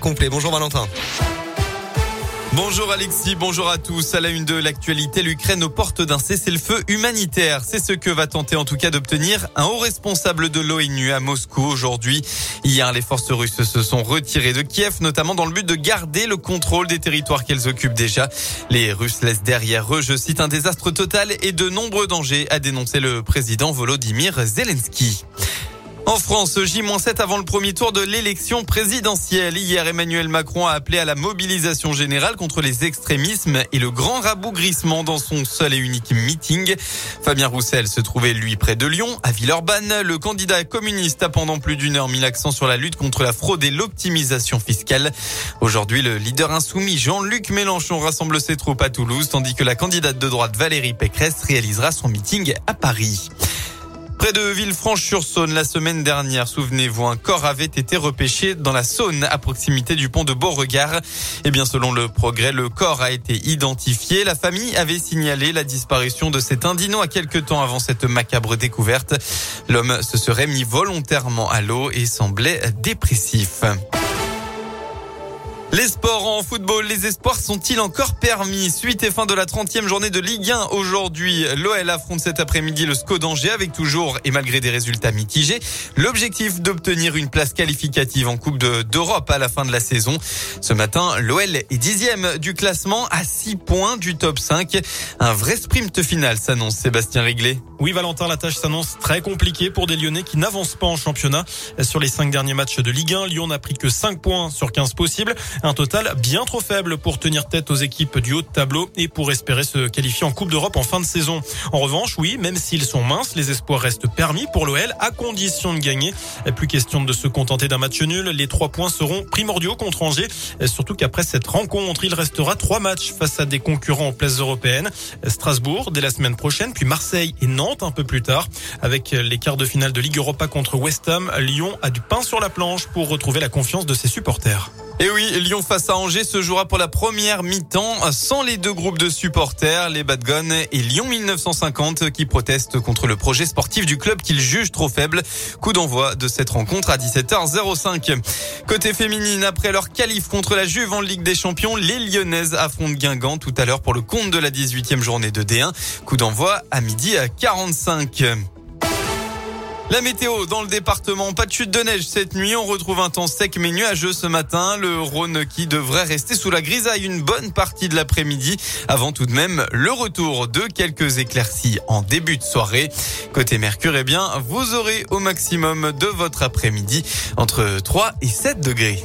complet. Bonjour Valentin. Bonjour Alexis, bonjour à tous. À la une de l'actualité, l'Ukraine aux portes d'un cessez-le-feu humanitaire. C'est ce que va tenter en tout cas d'obtenir un haut responsable de l'ONU à Moscou aujourd'hui. Hier, les forces russes se sont retirées de Kiev, notamment dans le but de garder le contrôle des territoires qu'elles occupent déjà. Les Russes laissent derrière eux, je cite, un désastre total et de nombreux dangers, a dénoncé le président Volodymyr Zelensky. En France, J-7 avant le premier tour de l'élection présidentielle. Hier, Emmanuel Macron a appelé à la mobilisation générale contre les extrémismes et le grand rabougrissement dans son seul et unique meeting. Fabien Roussel se trouvait, lui, près de Lyon, à Villeurbanne. Le candidat communiste a pendant plus d'une heure mis l'accent sur la lutte contre la fraude et l'optimisation fiscale. Aujourd'hui, le leader insoumis Jean-Luc Mélenchon rassemble ses troupes à Toulouse, tandis que la candidate de droite Valérie Pécresse réalisera son meeting à Paris. Près de Villefranche-sur-Saône, la semaine dernière, souvenez-vous, un corps avait été repêché dans la Saône, à proximité du pont de Beauregard. Eh bien, selon le progrès, le corps a été identifié. La famille avait signalé la disparition de cet indino à quelques temps avant cette macabre découverte. L'homme se serait mis volontairement à l'eau et semblait dépressif. Les sports en football, les espoirs sont-ils encore permis? Suite et fin de la 30e journée de Ligue 1 aujourd'hui. L'OL affronte cet après-midi le SCO d'Angers avec toujours et malgré des résultats mitigés, l'objectif d'obtenir une place qualificative en Coupe d'Europe à la fin de la saison. Ce matin, l'OL est dixième du classement à 6 points du top 5. Un vrai sprint final s'annonce Sébastien Réglet. Oui, Valentin, la tâche s'annonce très compliquée pour des Lyonnais qui n'avancent pas en championnat. Sur les cinq derniers matchs de Ligue 1, Lyon n'a pris que 5 points sur 15 possibles. Un total bien trop faible pour tenir tête aux équipes du haut de tableau et pour espérer se qualifier en Coupe d'Europe en fin de saison. En revanche, oui, même s'ils sont minces, les espoirs restent permis pour l'OL à condition de gagner. Plus question de se contenter d'un match nul. Les trois points seront primordiaux contre Angers. Surtout qu'après cette rencontre, il restera trois matchs face à des concurrents en place européenne. Strasbourg dès la semaine prochaine, puis Marseille et Nantes un peu plus tard. Avec les quarts de finale de Ligue Europa contre West Ham, Lyon a du pain sur la planche pour retrouver la confiance de ses supporters. Et oui, Lyon face à Angers se jouera pour la première mi-temps sans les deux groupes de supporters, les Bad Guns et Lyon 1950 qui protestent contre le projet sportif du club qu'ils jugent trop faible. Coup d'envoi de cette rencontre à 17h05. Côté féminine, après leur qualif contre la Juve en Ligue des Champions, les Lyonnaises affrontent Guingamp tout à l'heure pour le compte de la 18e journée de D1. Coup d'envoi à midi à 45. La météo dans le département, pas de chute de neige cette nuit. On retrouve un temps sec mais nuageux ce matin. Le Rhône qui devrait rester sous la grisaille une bonne partie de l'après-midi. Avant tout de même le retour de quelques éclaircies en début de soirée. Côté Mercure, eh bien, vous aurez au maximum de votre après-midi entre 3 et 7 degrés.